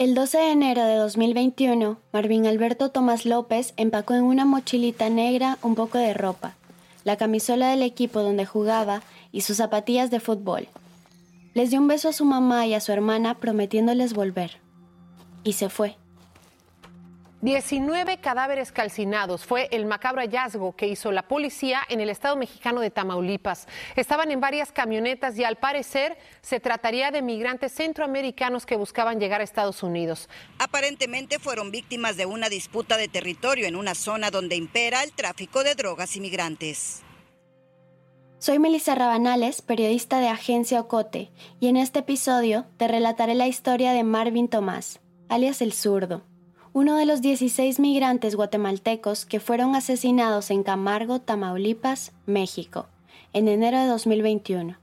El 12 de enero de 2021, Marvin Alberto Tomás López empacó en una mochilita negra un poco de ropa, la camisola del equipo donde jugaba y sus zapatillas de fútbol. Les dio un beso a su mamá y a su hermana prometiéndoles volver. Y se fue. 19 cadáveres calcinados fue el macabro hallazgo que hizo la policía en el estado mexicano de Tamaulipas. Estaban en varias camionetas y al parecer se trataría de migrantes centroamericanos que buscaban llegar a Estados Unidos. Aparentemente fueron víctimas de una disputa de territorio en una zona donde impera el tráfico de drogas y migrantes. Soy Melissa Rabanales, periodista de Agencia Ocote, y en este episodio te relataré la historia de Marvin Tomás, alias el zurdo, uno de los 16 migrantes guatemaltecos que fueron asesinados en Camargo, Tamaulipas, México, en enero de 2021.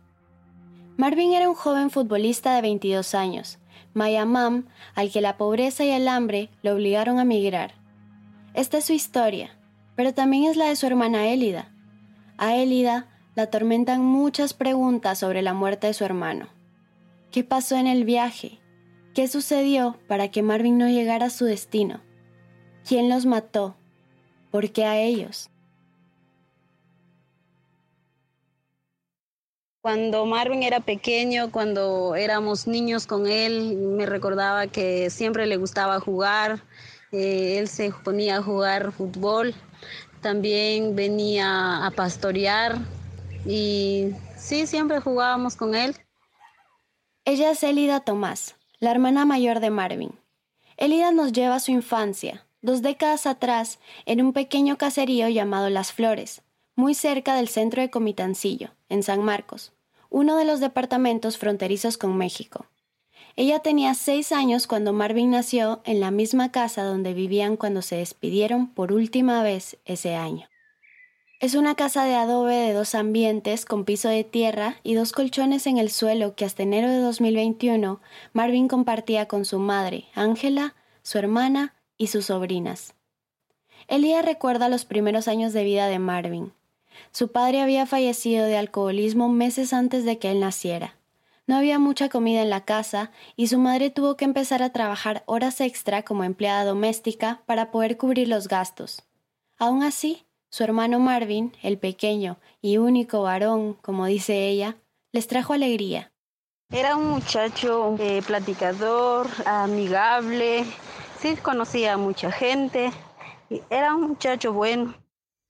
Marvin era un joven futbolista de 22 años, Mayamam, al que la pobreza y el hambre lo obligaron a migrar. Esta es su historia, pero también es la de su hermana Élida. A Élida la atormentan muchas preguntas sobre la muerte de su hermano. ¿Qué pasó en el viaje? ¿Qué sucedió para que Marvin no llegara a su destino? ¿Quién los mató? ¿Por qué a ellos? Cuando Marvin era pequeño, cuando éramos niños con él, me recordaba que siempre le gustaba jugar. Eh, él se ponía a jugar fútbol. También venía a pastorear y sí, siempre jugábamos con él. Ella es Elida Tomás, la hermana mayor de Marvin. Elida nos lleva a su infancia, dos décadas atrás, en un pequeño caserío llamado Las Flores, muy cerca del centro de Comitancillo, en San Marcos, uno de los departamentos fronterizos con México. Ella tenía seis años cuando Marvin nació en la misma casa donde vivían cuando se despidieron por última vez ese año. Es una casa de adobe de dos ambientes con piso de tierra y dos colchones en el suelo que hasta enero de 2021 Marvin compartía con su madre, Ángela, su hermana y sus sobrinas. Elía recuerda los primeros años de vida de Marvin. Su padre había fallecido de alcoholismo meses antes de que él naciera. No había mucha comida en la casa y su madre tuvo que empezar a trabajar horas extra como empleada doméstica para poder cubrir los gastos. Aún así, su hermano Marvin, el pequeño y único varón, como dice ella, les trajo alegría. Era un muchacho eh, platicador, amigable, sí conocía a mucha gente, era un muchacho bueno.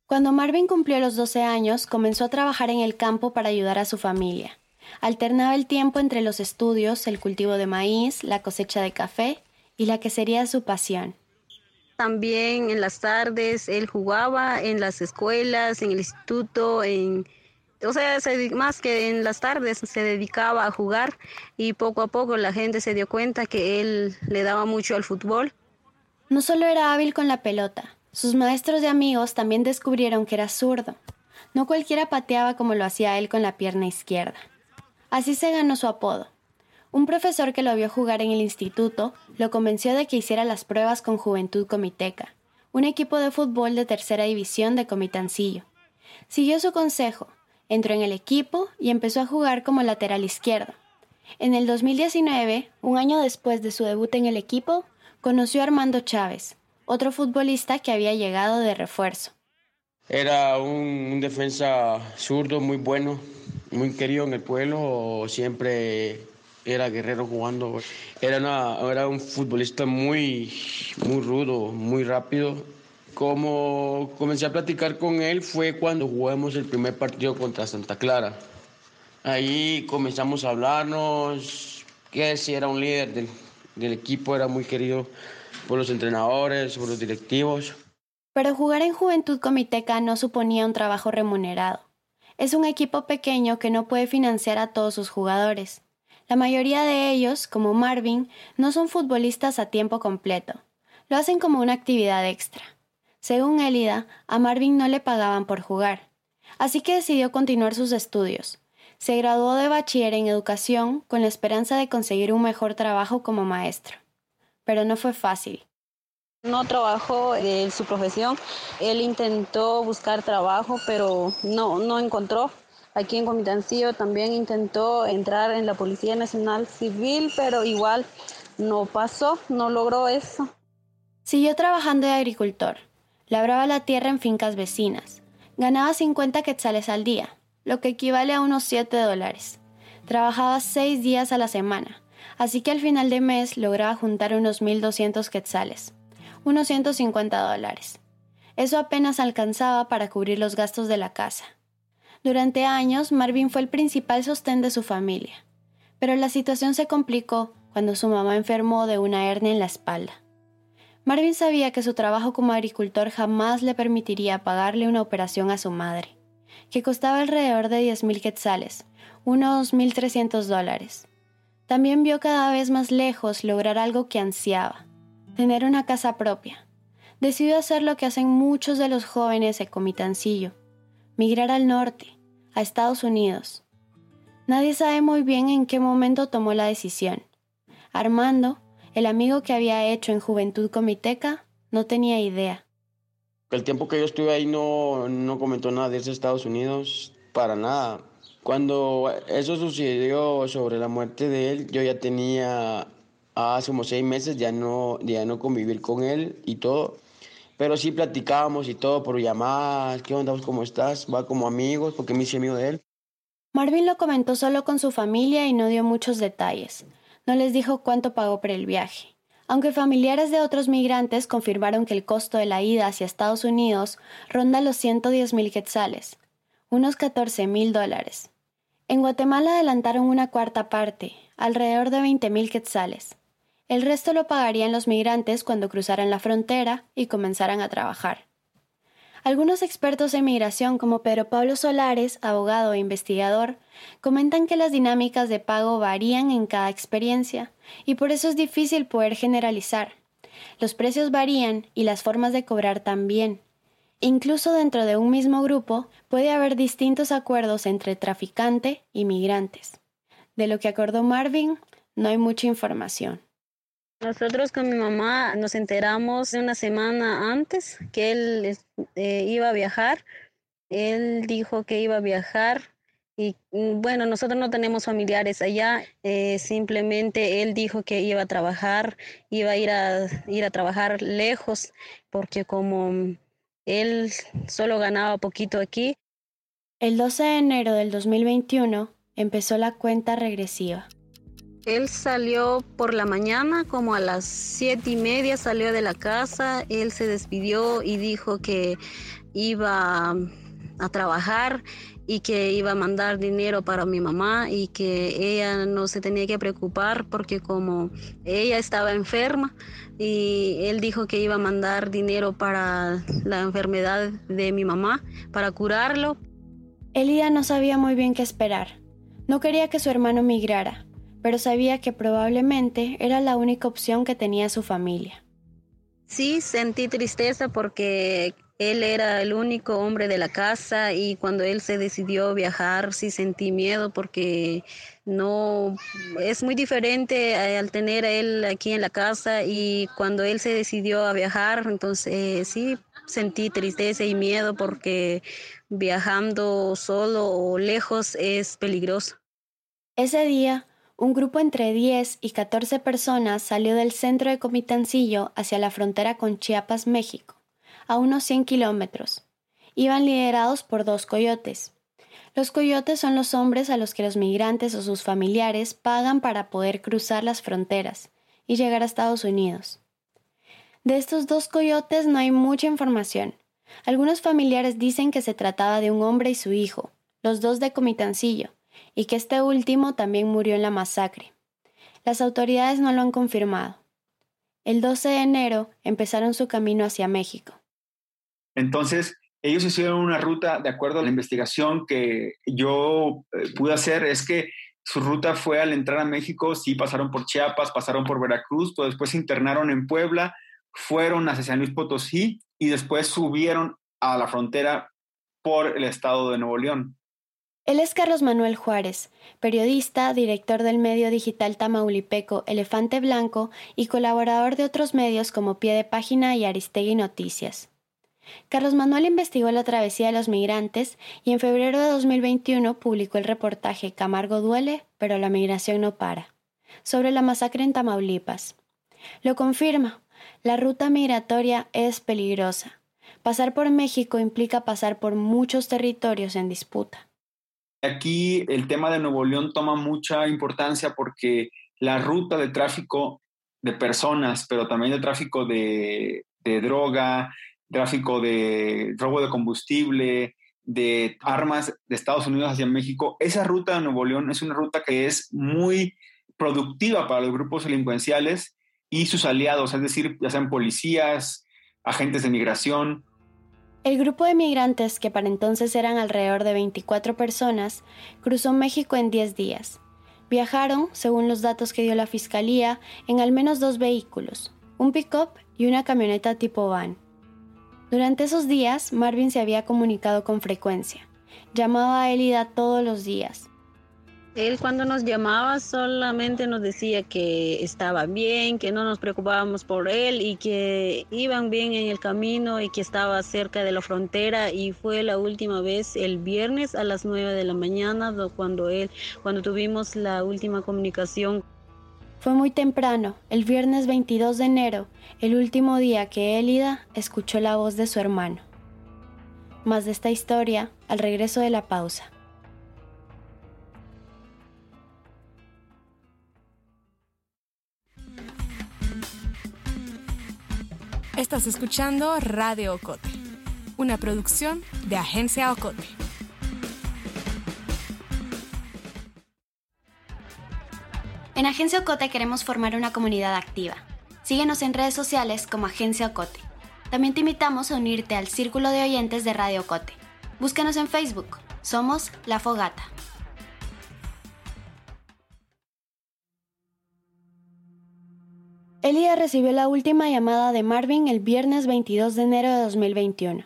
Cuando Marvin cumplió los 12 años, comenzó a trabajar en el campo para ayudar a su familia. Alternaba el tiempo entre los estudios, el cultivo de maíz, la cosecha de café y la que sería su pasión, también en las tardes él jugaba en las escuelas, en el instituto, en o sea, más que en las tardes se dedicaba a jugar y poco a poco la gente se dio cuenta que él le daba mucho al fútbol. No solo era hábil con la pelota, sus maestros y amigos también descubrieron que era zurdo. No cualquiera pateaba como lo hacía él con la pierna izquierda. Así se ganó su apodo, un profesor que lo vio jugar en el instituto lo convenció de que hiciera las pruebas con Juventud Comiteca, un equipo de fútbol de tercera división de Comitancillo. Siguió su consejo, entró en el equipo y empezó a jugar como lateral izquierdo. En el 2019, un año después de su debut en el equipo, conoció a Armando Chávez, otro futbolista que había llegado de refuerzo. Era un, defensa zurdo muy bueno, muy querido en el pueblo, siempre era guerrero jugando. Era, una, era un futbolista muy, muy rudo, muy rápido. Como comencé a platicar con él fue cuando jugamos el primer partido contra Santa Clara. Ahí comenzamos a hablarnos, que si era un líder del, del equipo, era muy querido por los entrenadores, por los directivos. Pero jugar en Juventud Comiteca no suponía un trabajo remunerado. Es un equipo pequeño que no puede financiar a todos sus jugadores. La mayoría de ellos, como Marvin, no son futbolistas a tiempo completo. Lo hacen como una actividad extra. Según Elida, a Marvin no le pagaban por jugar, así que decidió continuar sus estudios. Se graduó de bachiller en educación con la esperanza de conseguir un mejor trabajo como maestro. Pero no fue fácil. No trabajó en su profesión. Él intentó buscar trabajo, pero no, no encontró. Aquí en Comitancillo también intentó entrar en la Policía Nacional Civil, pero igual no pasó, no logró eso. Siguió trabajando de agricultor. Labraba la tierra en fincas vecinas. Ganaba 50 quetzales al día, lo que equivale a unos 7 dólares. Trabajaba 6 días a la semana, así que al final de mes lograba juntar unos 1.200 quetzales, unos 150 dólares. Eso apenas alcanzaba para cubrir los gastos de la casa. Durante años, Marvin fue el principal sostén de su familia, pero la situación se complicó cuando su mamá enfermó de una hernia en la espalda. Marvin sabía que su trabajo como agricultor jamás le permitiría pagarle una operación a su madre, que costaba alrededor de 10.000 quetzales, unos 1.300 dólares. También vio cada vez más lejos lograr algo que ansiaba, tener una casa propia. Decidió hacer lo que hacen muchos de los jóvenes de Comitancillo, migrar al norte, a Estados Unidos. Nadie sabe muy bien en qué momento tomó la decisión. Armando, el amigo que había hecho en Juventud Comiteca no tenía idea. El tiempo que yo estuve ahí no, no comentó nada de Estados Unidos, para nada. Cuando eso sucedió sobre la muerte de él, yo ya tenía hace como seis meses ya no, ya no convivir con él y todo. Pero sí platicábamos y todo por llamadas, ¿qué onda? ¿Cómo estás? Va como amigos, porque me hice amigo de él. Marvin lo comentó solo con su familia y no dio muchos detalles no les dijo cuánto pagó por el viaje. Aunque familiares de otros migrantes confirmaron que el costo de la ida hacia Estados Unidos ronda los 110 mil quetzales, unos 14 mil dólares. En Guatemala adelantaron una cuarta parte, alrededor de 20 mil quetzales. El resto lo pagarían los migrantes cuando cruzaran la frontera y comenzaran a trabajar. Algunos expertos en migración como Pedro Pablo Solares, abogado e investigador, comentan que las dinámicas de pago varían en cada experiencia y por eso es difícil poder generalizar. Los precios varían y las formas de cobrar también. Incluso dentro de un mismo grupo puede haber distintos acuerdos entre traficante y migrantes. De lo que acordó Marvin, no hay mucha información. Nosotros con mi mamá nos enteramos una semana antes que él eh, iba a viajar. Él dijo que iba a viajar y mm, bueno, nosotros no tenemos familiares allá, eh, simplemente él dijo que iba a trabajar, iba a ir a ir a trabajar lejos, porque como él solo ganaba poquito aquí. El 12 de enero del 2021 empezó la cuenta regresiva. Él salió por la mañana, como a las siete y media salió de la casa, él se despidió y dijo que iba a trabajar y que iba a mandar dinero para mi mamá y que ella no se tenía que preocupar porque como ella estaba enferma y él dijo que iba a mandar dinero para la enfermedad de mi mamá, para curarlo. Elida no sabía muy bien qué esperar. No quería que su hermano migrara, pero sabía que probablemente era la única opción que tenía su familia. Sí, sentí tristeza porque él era el único hombre de la casa y cuando él se decidió viajar sí sentí miedo porque no es muy diferente al tener a él aquí en la casa y cuando él se decidió a viajar entonces sí sentí tristeza y miedo porque viajando solo o lejos es peligroso. Ese día un grupo entre 10 y 14 personas salió del centro de Comitancillo hacia la frontera con Chiapas, México, a unos 100 kilómetros. Iban liderados por dos coyotes. Los coyotes son los hombres a los que los migrantes o sus familiares pagan para poder cruzar las fronteras y llegar a Estados Unidos. De estos dos coyotes no hay mucha información. Algunos familiares dicen que se trataba de un hombre y su hijo, los dos de Comitancillo, y que este último también murió en la masacre. Las autoridades no lo han confirmado. El 12 de enero empezaron su camino hacia México. Entonces, ellos hicieron una ruta, de acuerdo a la investigación que yo eh, pude hacer, es que su ruta fue al entrar a México, sí pasaron por Chiapas, pasaron por Veracruz, pero después internaron en Puebla, fueron hacia San Luis Potosí y después subieron a la frontera por el estado de Nuevo León. Él es Carlos Manuel Juárez, periodista, director del medio digital tamaulipeco Elefante Blanco y colaborador de otros medios como Pie de Página y Aristegui Noticias. Carlos Manuel investigó la travesía de los migrantes y en febrero de 2021 publicó el reportaje Camargo duele, pero la migración no para, sobre la masacre en Tamaulipas. Lo confirma, la ruta migratoria es peligrosa. Pasar por México implica pasar por muchos territorios en disputa. Aquí el tema de Nuevo León toma mucha importancia porque la ruta de tráfico de personas, pero también de tráfico de, droga, tráfico de robo de combustible, de armas de Estados Unidos hacia México, esa ruta de Nuevo León es una ruta que es muy productiva para los grupos delincuenciales y sus aliados, es decir, ya sean policías, agentes de migración. El grupo de migrantes, que para entonces eran alrededor de 24 personas, cruzó México en 10 días. Viajaron, según los datos que dio la Fiscalía, en al menos dos vehículos, un pick-up y una camioneta tipo van. Durante esos días, Marvin se había comunicado con frecuencia. Llamaba a Elida todos los días. Él cuando nos llamaba solamente nos decía que estaba bien, que no nos preocupábamos por él y que iban bien en el camino y que estaba cerca de la frontera y fue la última vez el viernes a las 9 de la mañana cuando él cuando tuvimos la última comunicación. Fue muy temprano, el viernes 22 de enero, el último día que Elida escuchó la voz de su hermano. Más de esta historia al regreso de la pausa. Estás escuchando Radio Ocote, una producción de Agencia Ocote. En Agencia Ocote queremos formar una comunidad activa. Síguenos en redes sociales como Agencia Ocote. También te invitamos a unirte al círculo de oyentes de Radio Ocote. Búscanos en Facebook. Somos La Fogata. Elia recibió la última llamada de Marvin el viernes 22 de enero de 2021.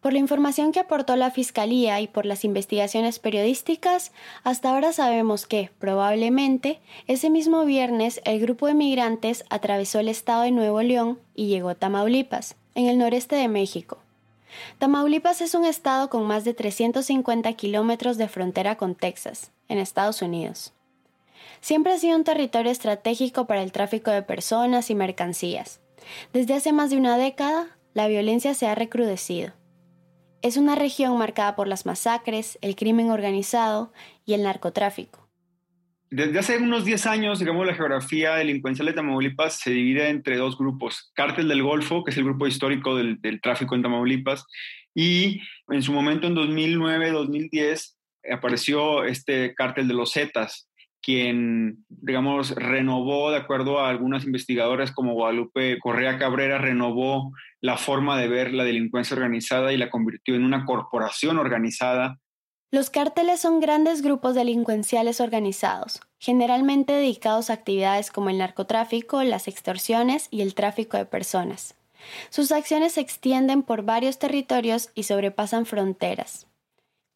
Por la información que aportó la Fiscalía y por las investigaciones periodísticas, hasta ahora sabemos que, probablemente, ese mismo viernes el grupo de migrantes atravesó el estado de Nuevo León y llegó a Tamaulipas, en el noreste de México. Tamaulipas es un estado con más de 350 kilómetros de frontera con Texas, en Estados Unidos siempre ha sido un territorio estratégico para el tráfico de personas y mercancías. Desde hace más de una década, la violencia se ha recrudecido. Es una región marcada por las masacres, el crimen organizado y el narcotráfico. Desde hace unos 10 años, digamos, la geografía delincuencial de Tamaulipas se divide entre dos grupos. Cártel del Golfo, que es el grupo histórico del, del tráfico en Tamaulipas, y en su momento, en 2009-2010, apareció este cártel de los Zetas, quien, digamos, renovó, de acuerdo a algunas investigadoras como Guadalupe Correa Cabrera, renovó la forma de ver la delincuencia organizada y la convirtió en una corporación organizada. Los cárteles son grandes grupos delincuenciales organizados, generalmente dedicados a actividades como el narcotráfico, las extorsiones y el tráfico de personas. Sus acciones se extienden por varios territorios y sobrepasan fronteras.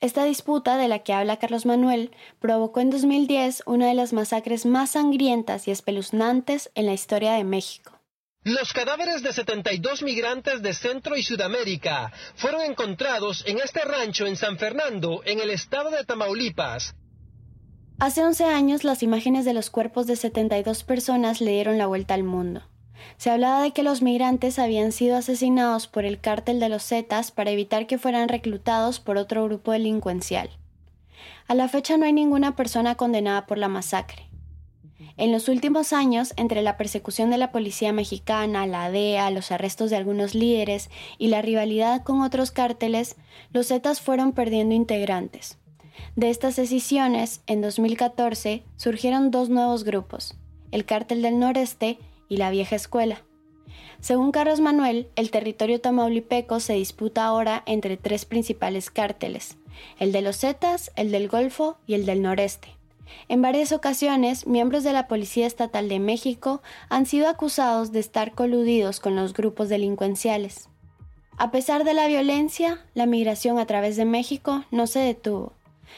Esta disputa de la que habla Carlos Manuel provocó en 2010 una de las masacres más sangrientas y espeluznantes en la historia de México. Los cadáveres de 72 migrantes de Centro y Sudamérica fueron encontrados en este rancho en San Fernando, en el estado de Tamaulipas. Hace 11 años las imágenes de los cuerpos de 72 personas le dieron la vuelta al mundo. Se hablaba de que los migrantes habían sido asesinados por el cártel de los Zetas para evitar que fueran reclutados por otro grupo delincuencial. A la fecha no hay ninguna persona condenada por la masacre. En los últimos años, entre la persecución de la policía mexicana, la DEA, los arrestos de algunos líderes y la rivalidad con otros cárteles, los Zetas fueron perdiendo integrantes. De estas decisiones, en 2014 surgieron dos nuevos grupos, el Cártel del Noreste y la vieja escuela. Según Carlos Manuel, el territorio tamaulipeco se disputa ahora entre tres principales cárteles, el de los Zetas, el del Golfo y el del Noreste. En varias ocasiones, miembros de la Policía Estatal de México han sido acusados de estar coludidos con los grupos delincuenciales. A pesar de la violencia, la migración a través de México no se detuvo.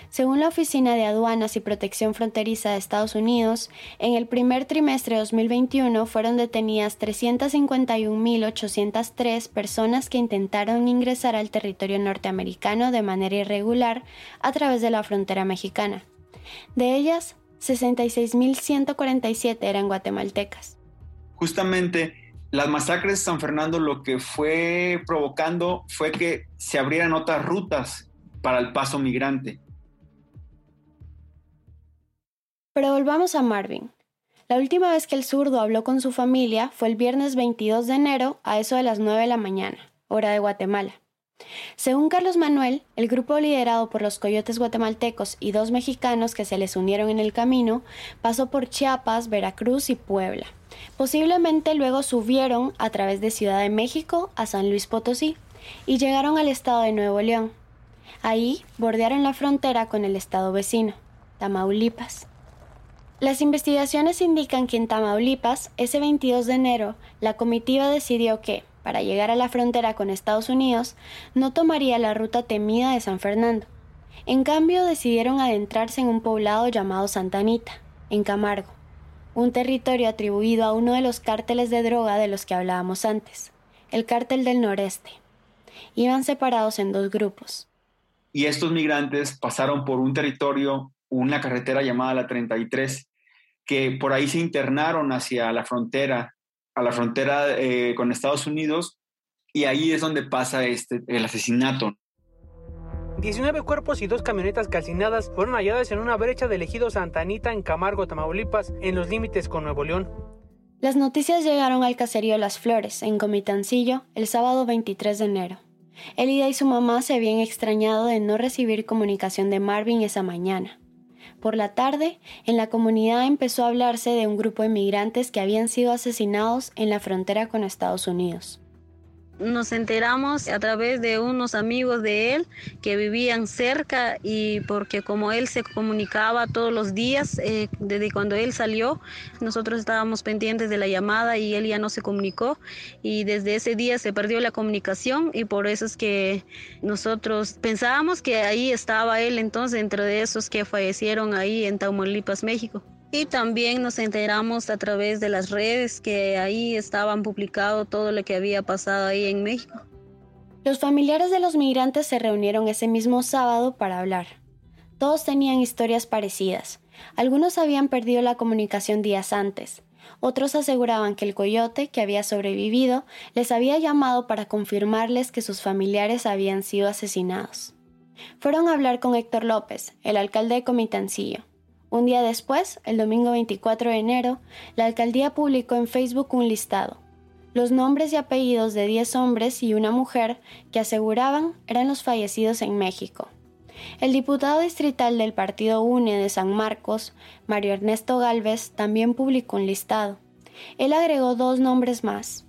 Según la Oficina de Aduanas y Protección Fronteriza de Estados Unidos, en el primer trimestre de 2021 fueron detenidas 351.803 personas que intentaron ingresar al territorio norteamericano de manera irregular a través de la frontera mexicana. De ellas, 66.147 eran guatemaltecas. Justamente las masacres de San Fernando lo que fue provocando fue que se abrieran otras rutas para el paso migrante. Pero volvamos a Marvin. La última vez que el zurdo habló con su familia fue el viernes 22 de enero a eso de las 9 de la mañana, hora de Guatemala. Según Carlos Manuel, el grupo liderado por los coyotes guatemaltecos y dos mexicanos que se les unieron en el camino pasó por Chiapas, Veracruz y Puebla. Posiblemente luego subieron a través de Ciudad de México a San Luis Potosí y llegaron al estado de Nuevo León. Ahí bordearon la frontera con el estado vecino, Tamaulipas. Las investigaciones indican que en Tamaulipas, ese 22 de enero, la comitiva decidió que, para llegar a la frontera con Estados Unidos, no tomaría la ruta temida de San Fernando. En cambio, decidieron adentrarse en un poblado llamado Santa Anita, en Camargo, un territorio atribuido a uno de los cárteles de droga de los que hablábamos antes, el cártel del noreste. Iban separados en dos grupos. Y estos migrantes pasaron por un territorio, una carretera llamada la 33, que por ahí se internaron hacia la frontera, a la frontera eh, con Estados Unidos, y ahí es donde pasa este, el asesinato. 19 cuerpos y dos camionetas calcinadas fueron halladas en una brecha del ejido Santa Anita en Camargo, Tamaulipas, en los límites con Nuevo León. Las noticias llegaron al caserío Las Flores, en Comitancillo, el sábado 23 de enero. Elida y su mamá se habían extrañado de no recibir comunicación de Marvin esa mañana. Por la tarde, en la comunidad empezó a hablarse de un grupo de migrantes que habían sido asesinados en la frontera con Estados Unidos nos enteramos a través de unos amigos de él que vivían cerca y porque como él se comunicaba todos los días eh, desde cuando él salió, nosotros estábamos pendientes de la llamada y él ya no se comunicó y desde ese día se perdió la comunicación y por eso es que nosotros pensábamos que ahí estaba él entonces dentro de esos que fallecieron ahí en Tamaulipas, México. Y también nos enteramos a través de las redes que ahí estaban publicado todo lo que había pasado ahí en México. Los familiares de los migrantes se reunieron ese mismo sábado para hablar. Todos tenían historias parecidas. Algunos habían perdido la comunicación días antes. Otros aseguraban que el coyote, que había sobrevivido, les había llamado para confirmarles que sus familiares habían sido asesinados. Fueron a hablar con Héctor López, el alcalde de Comitancillo. Un día después, el domingo 24 de enero, la alcaldía publicó en Facebook un listado. Los nombres y apellidos de 10 hombres y una mujer que aseguraban eran los fallecidos en México. El diputado distrital del partido UNE de San Marcos, Mario Ernesto Galvez, también publicó un listado. Él agregó dos nombres más.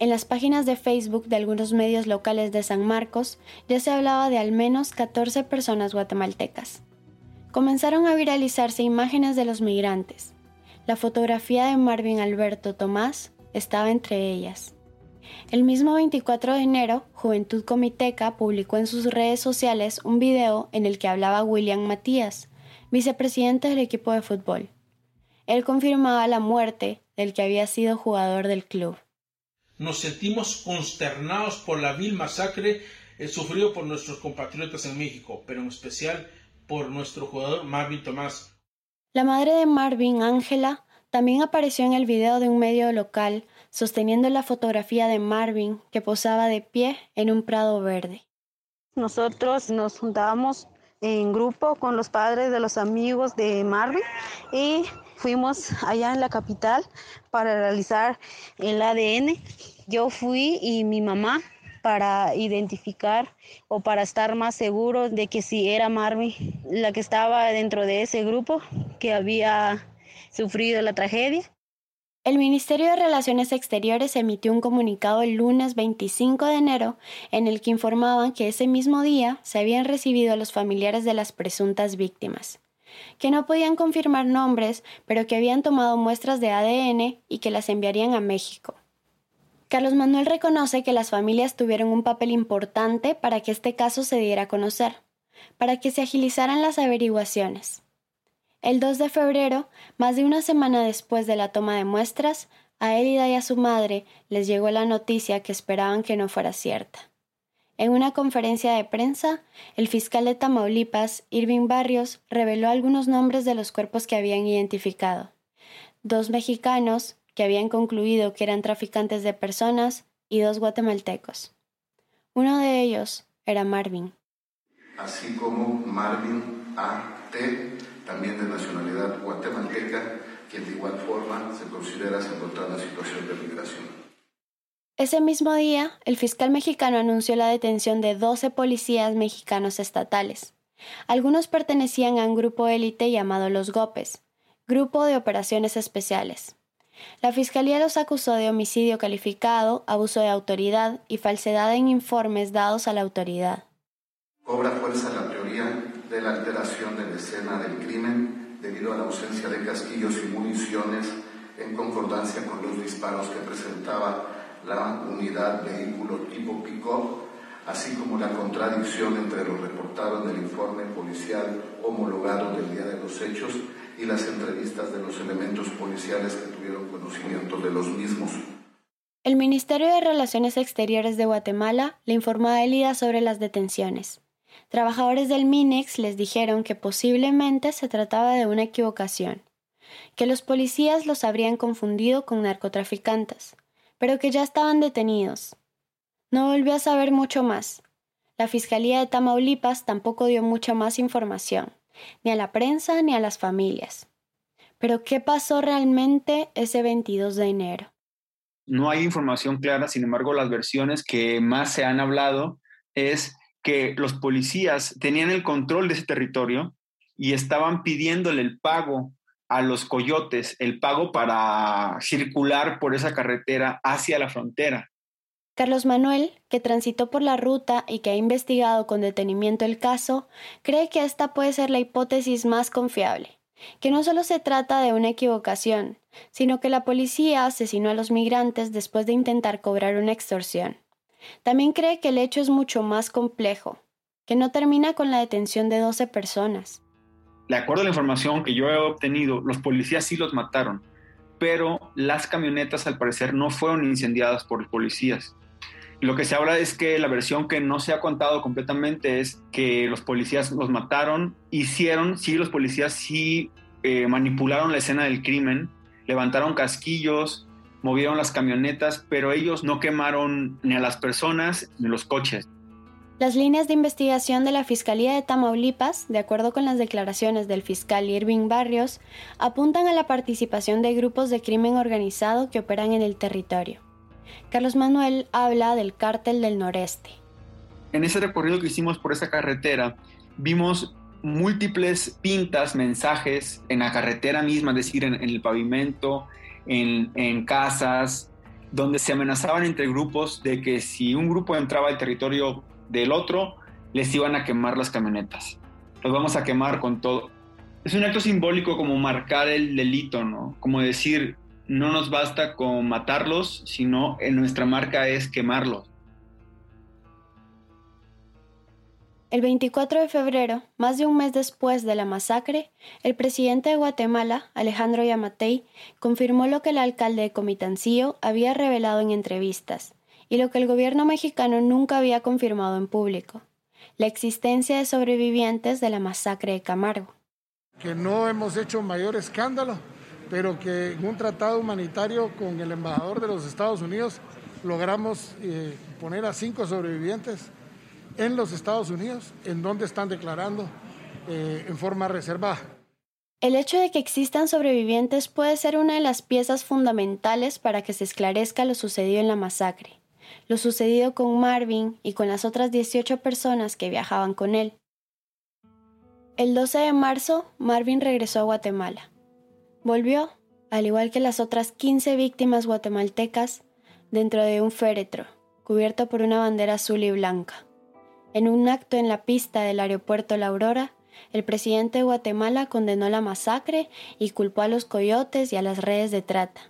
En las páginas de Facebook de algunos medios locales de San Marcos ya se hablaba de al menos 14 personas guatemaltecas comenzaron a viralizarse imágenes de los migrantes. La fotografía de Marvin Alberto Tomás estaba entre ellas. El mismo 24 de enero, Juventud Comiteca publicó en sus redes sociales un video en el que hablaba William Matías, vicepresidente del equipo de fútbol. Él confirmaba la muerte del que había sido jugador del club. Nos sentimos consternados por la vil masacre eh, sufrido por nuestros compatriotas en México, pero en especial por nuestro jugador Marvin Tomás. La madre de Marvin, Ángela, también apareció en el video de un medio local sosteniendo la fotografía de Marvin que posaba de pie en un prado verde. Nosotros nos juntábamos en grupo con los padres de los amigos de Marvin y fuimos allá en la capital para realizar el ADN. Yo fui y mi mamá para identificar o para estar más seguros de que si era Marvin la que estaba dentro de ese grupo que había sufrido la tragedia. El Ministerio de Relaciones Exteriores emitió un comunicado el lunes 25 de enero en el que informaban que ese mismo día se habían recibido a los familiares de las presuntas víctimas. que no podían confirmar nombres, pero que habían tomado muestras de ADN y que las enviarían a México. Carlos Manuel reconoce que las familias tuvieron un papel importante para que este caso se diera a conocer, para que se agilizaran las averiguaciones. El 2 de febrero, más de una semana después de la toma de muestras, a Elida y a su madre les llegó la noticia que esperaban que no fuera cierta. En una conferencia de prensa, el fiscal de Tamaulipas, Irving Barrios, reveló algunos nombres de los cuerpos que habían identificado. Dos mexicanos, que habían concluido que eran traficantes de personas, y dos guatemaltecos. Uno de ellos era Marvin. Así como Marvin A. T., también de nacionalidad guatemalteca, quien de igual forma se considera se en situación de migración. Ese mismo día, el fiscal mexicano anunció la detención de 12 policías mexicanos estatales. Algunos pertenecían a un grupo élite llamado los GOPES, Grupo de Operaciones Especiales. La Fiscalía los acusó de homicidio calificado, abuso de autoridad y falsedad en informes dados a la autoridad. Cobra fuerza la teoría de la alteración de la escena del crimen debido a la ausencia de casquillos y municiones en concordancia con los disparos que presentaba la unidad vehículo tipo pick así como la contradicción entre lo reportado en el informe policial homologado del día de los hechos y las entrevistas de los elementos policiales que tuvieron conocimiento de los mismos. El Ministerio de Relaciones Exteriores de Guatemala le informó a Elida sobre las detenciones. Trabajadores del MINEX les dijeron que posiblemente se trataba de una equivocación, que los policías los habrían confundido con narcotraficantes, pero que ya estaban detenidos. No volvió a saber mucho más. La Fiscalía de Tamaulipas tampoco dio mucha más información, ni a la prensa ni a las familias. Pero ¿qué pasó realmente ese 22 de enero? No hay información clara, sin embargo, las versiones que más se han hablado es que los policías tenían el control de ese territorio y estaban pidiéndole el pago a los coyotes el pago para circular por esa carretera hacia la frontera. Carlos Manuel, que transitó por la ruta y que ha investigado con detenimiento el caso, cree que esta puede ser la hipótesis más confiable, que no solo se trata de una equivocación, sino que la policía asesinó a los migrantes después de intentar cobrar una extorsión. También cree que el hecho es mucho más complejo, que no termina con la detención de 12 personas, de acuerdo a la información que yo he obtenido, los policías sí los mataron, pero las camionetas al parecer no fueron incendiadas por los policías. Lo que se habla es que la versión que no se ha contado completamente es que los policías los mataron, hicieron, sí, los policías sí eh, manipularon la escena del crimen, levantaron casquillos, movieron las camionetas, pero ellos no quemaron ni a las personas ni los coches. Las líneas de investigación de la Fiscalía de Tamaulipas, de acuerdo con las declaraciones del fiscal Irving Barrios, apuntan a la participación de grupos de crimen organizado que operan en el territorio. Carlos Manuel habla del cártel del noreste. En ese recorrido que hicimos por esa carretera, vimos múltiples pintas, mensajes en la carretera misma, es decir, en, el pavimento, en, en casas, donde se amenazaban entre grupos de que si un grupo entraba al territorio del otro, les iban a quemar las camionetas. Los vamos a quemar con todo. Es un acto simbólico como marcar el delito, ¿no? Como decir, no nos basta con matarlos, sino en nuestra marca es quemarlos. El 24 de febrero, más de un mes después de la masacre, el presidente de Guatemala, Alejandro Yamatei, confirmó lo que el alcalde de Comitancillo había revelado en entrevistas, y lo que el gobierno mexicano nunca había confirmado en público, la existencia de sobrevivientes de la masacre de Camargo. Que no hemos hecho mayor escándalo, pero que en un tratado humanitario con el embajador de los Estados Unidos logramos eh, poner a cinco sobrevivientes en los Estados Unidos, en donde están declarando eh, en forma reservada. El hecho de que existan sobrevivientes puede ser una de las piezas fundamentales para que se esclarezca lo sucedido en la masacre lo sucedido con Marvin y con las otras 18 personas que viajaban con él. El 12 de marzo, Marvin regresó a Guatemala. Volvió, al igual que las otras 15 víctimas guatemaltecas, dentro de un féretro, cubierto por una bandera azul y blanca. En un acto en la pista del aeropuerto La Aurora, el presidente de Guatemala condenó la masacre y culpó a los coyotes y a las redes de trata.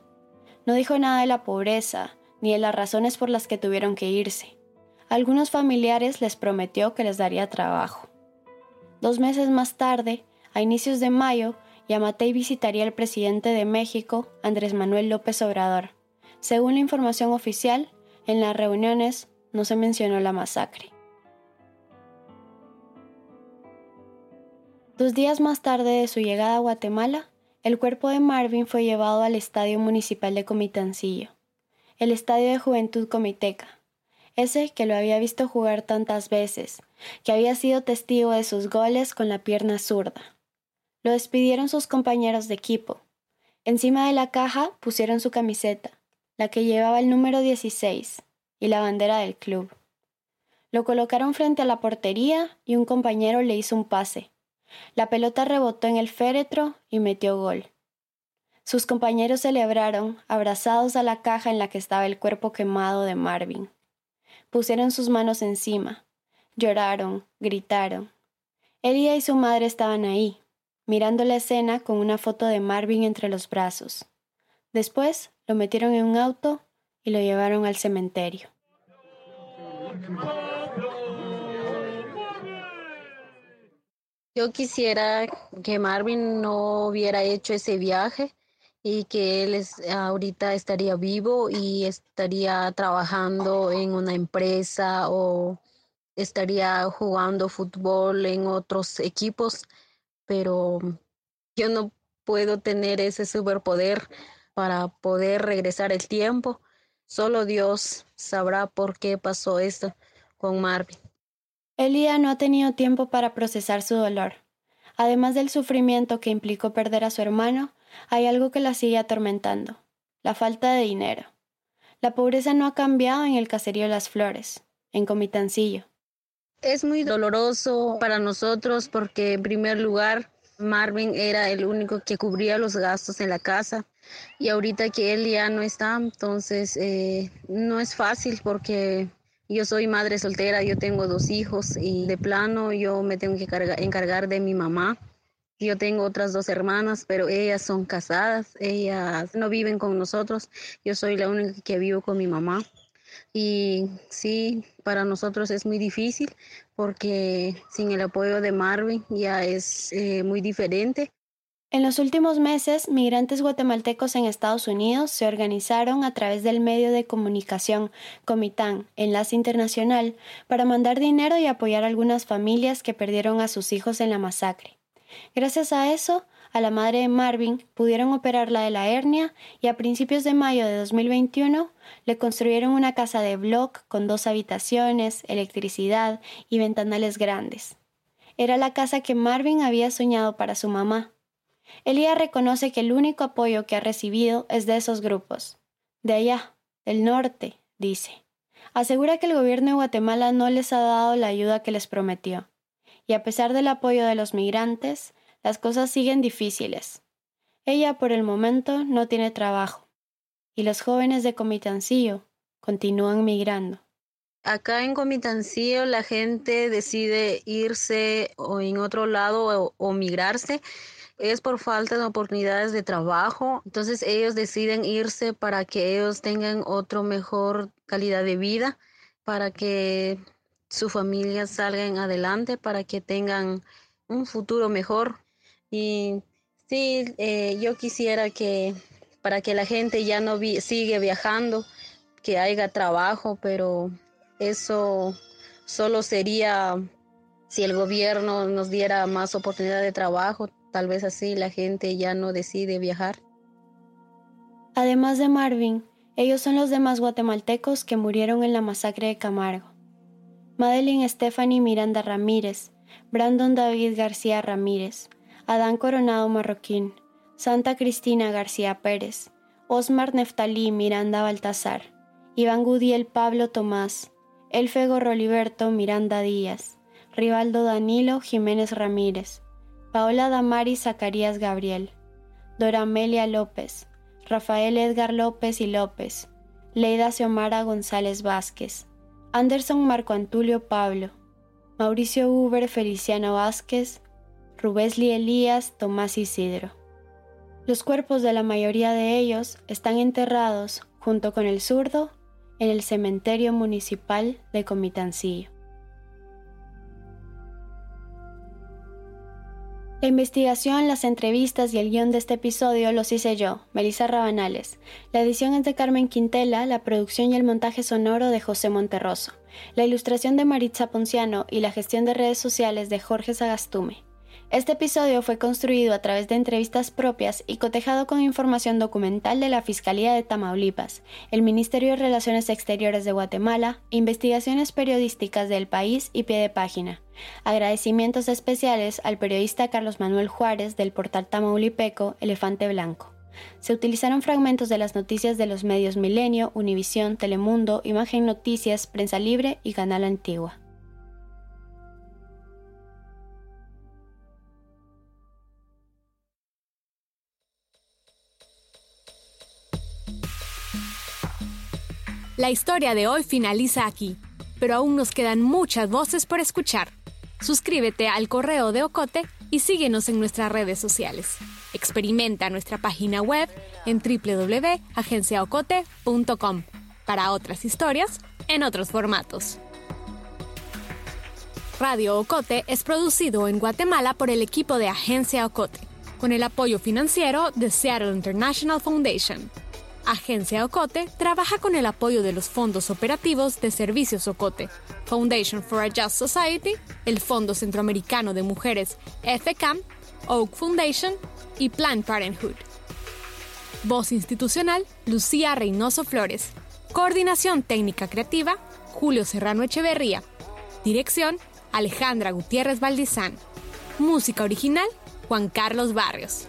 No dijo nada de la pobreza, ni de las razones por las que tuvieron que irse. Algunos familiares les prometió que les daría trabajo. Dos meses más tarde, a inicios de mayo, Yamatei visitaría al presidente de México, Andrés Manuel López Obrador. Según la información oficial, en las reuniones no se mencionó la masacre. Dos días más tarde de su llegada a Guatemala, el cuerpo de Marvin fue llevado al Estadio Municipal de Comitancillo, el Estadio de Juventud Comiteca, ese que lo había visto jugar tantas veces, que había sido testigo de sus goles con la pierna zurda. Lo despidieron sus compañeros de equipo. Encima de la caja pusieron su camiseta, la que llevaba el número 16, y la bandera del club. Lo colocaron frente a la portería y un compañero le hizo un pase, la pelota rebotó en el féretro y metió gol. Sus compañeros celebraron, abrazados a la caja en la que estaba el cuerpo quemado de Marvin. Pusieron sus manos encima, lloraron, gritaron. Elia y su madre estaban ahí, mirando la escena con una foto de Marvin entre los brazos. Después lo metieron en un auto y lo llevaron al cementerio. Yo quisiera que Marvin no hubiera hecho ese viaje y que él ahorita estaría vivo y estaría trabajando en una empresa o estaría jugando fútbol en otros equipos, pero yo no puedo tener ese superpoder para poder regresar el tiempo. Solo Dios sabrá por qué pasó esto con Marvin. Elia no ha tenido tiempo para procesar su dolor. Además del sufrimiento que implicó perder a su hermano, hay algo que la sigue atormentando, la falta de dinero. La pobreza no ha cambiado en el caserío Las Flores, en Comitancillo. Es muy doloroso para nosotros porque en primer lugar Marvin era el único que cubría los gastos en la casa y ahorita que él ya no está, entonces eh, no es fácil porque yo soy madre soltera, yo tengo dos hijos y de plano yo me tengo que encargar de mi mamá. Yo tengo otras dos hermanas, pero ellas son casadas, ellas no viven con nosotros. Yo soy la única que vivo con mi mamá. Y sí, para nosotros es muy difícil porque sin el apoyo de Marvin ya es eh, muy diferente. En los últimos meses, migrantes guatemaltecos en Estados Unidos se organizaron a través del medio de comunicación Comitán, Enlace Internacional, para mandar dinero y apoyar a algunas familias que perdieron a sus hijos en la masacre. Gracias a eso, a la madre de Marvin pudieron operarla de la hernia y a principios de mayo de 2021 le construyeron una casa de block con dos habitaciones, electricidad y ventanales grandes. Era la casa que Marvin había soñado para su mamá. Elías reconoce que el único apoyo que ha recibido es de esos grupos. De allá, del norte, dice. Asegura que el gobierno de Guatemala no les ha dado la ayuda que les prometió. Y a pesar del apoyo de los migrantes, las cosas siguen difíciles. Ella por el momento no tiene trabajo. Y los jóvenes de Comitancillo continúan migrando. Acá en Comitancillo la gente decide irse o en otro lado o, migrarse es por falta de oportunidades de trabajo. Entonces ellos deciden irse para que ellos tengan otra mejor calidad de vida, para que su familia salgan adelante, para que tengan un futuro mejor. Y sí, eh, yo quisiera que para que la gente ya no siga viajando, que haya trabajo, pero eso solo sería si el gobierno nos diera más oportunidad de trabajo, Tal vez así la gente ya no decide viajar. Además de Marvin, ellos son los demás guatemaltecos que murieron en la masacre de Camargo. Madeline Stephanie Miranda Ramírez, Brandon David García Ramírez, Adán Coronado Marroquín, Santa Cristina García Pérez, Osmar Neftalí Miranda Baltazar, Iván Gudiel Pablo Tomás, Elfego Roliberto Miranda Díaz, Rivaldo Danilo Jiménez Ramírez, Paola Damari Zacarías Gabriel, Dora Amelia López, Rafael Edgar López y López, Leida Xiomara González Vázquez, Anderson Marco Antulio Pablo, Mauricio Uber Feliciano Vázquez, Rubesli Elías, Tomás Isidro. Los cuerpos de la mayoría de ellos están enterrados, junto con el zurdo, en el cementerio municipal de Comitancillo. La investigación, las entrevistas y el guion de este episodio los hice yo, Melissa Rabanales. La edición es de Carmen Quintela, la producción y el montaje sonoro de José Monterroso, la ilustración de Maritza Ponciano y la gestión de redes sociales de Jorge Sagastume. Este episodio fue construido a través de entrevistas propias y cotejado con información documental de la Fiscalía de Tamaulipas, el Ministerio de Relaciones Exteriores de Guatemala, investigaciones periodísticas del país y pie de página. Agradecimientos especiales al periodista Carlos Manuel Juárez del portal Tamaulipeco Elefante Blanco. Se utilizaron fragmentos de las noticias de los medios Milenio, Univisión, Telemundo, Imagen Noticias, Prensa Libre y Canal Antigua. La historia de hoy finaliza aquí, pero aún nos quedan muchas voces por escuchar. Suscríbete al correo de Ocote y síguenos en nuestras redes sociales. Experimenta nuestra página web en www.agenciaocote.com para otras historias en otros formatos. Radio Ocote es producido en Guatemala por el equipo de Agencia Ocote, con el apoyo financiero de Seattle International Foundation. Agencia Ocote trabaja con el apoyo de los fondos operativos de Servicios Ocote, Foundation for a Just Society, el Fondo Centroamericano de Mujeres FCAM, Oak Foundation y Planned Parenthood. Voz institucional, Lucía Reynoso Flores. Coordinación técnica creativa, Julio Serrano Echeverría. Dirección, Alejandra Gutiérrez Valdizán. Música original, Juan Carlos Barrios.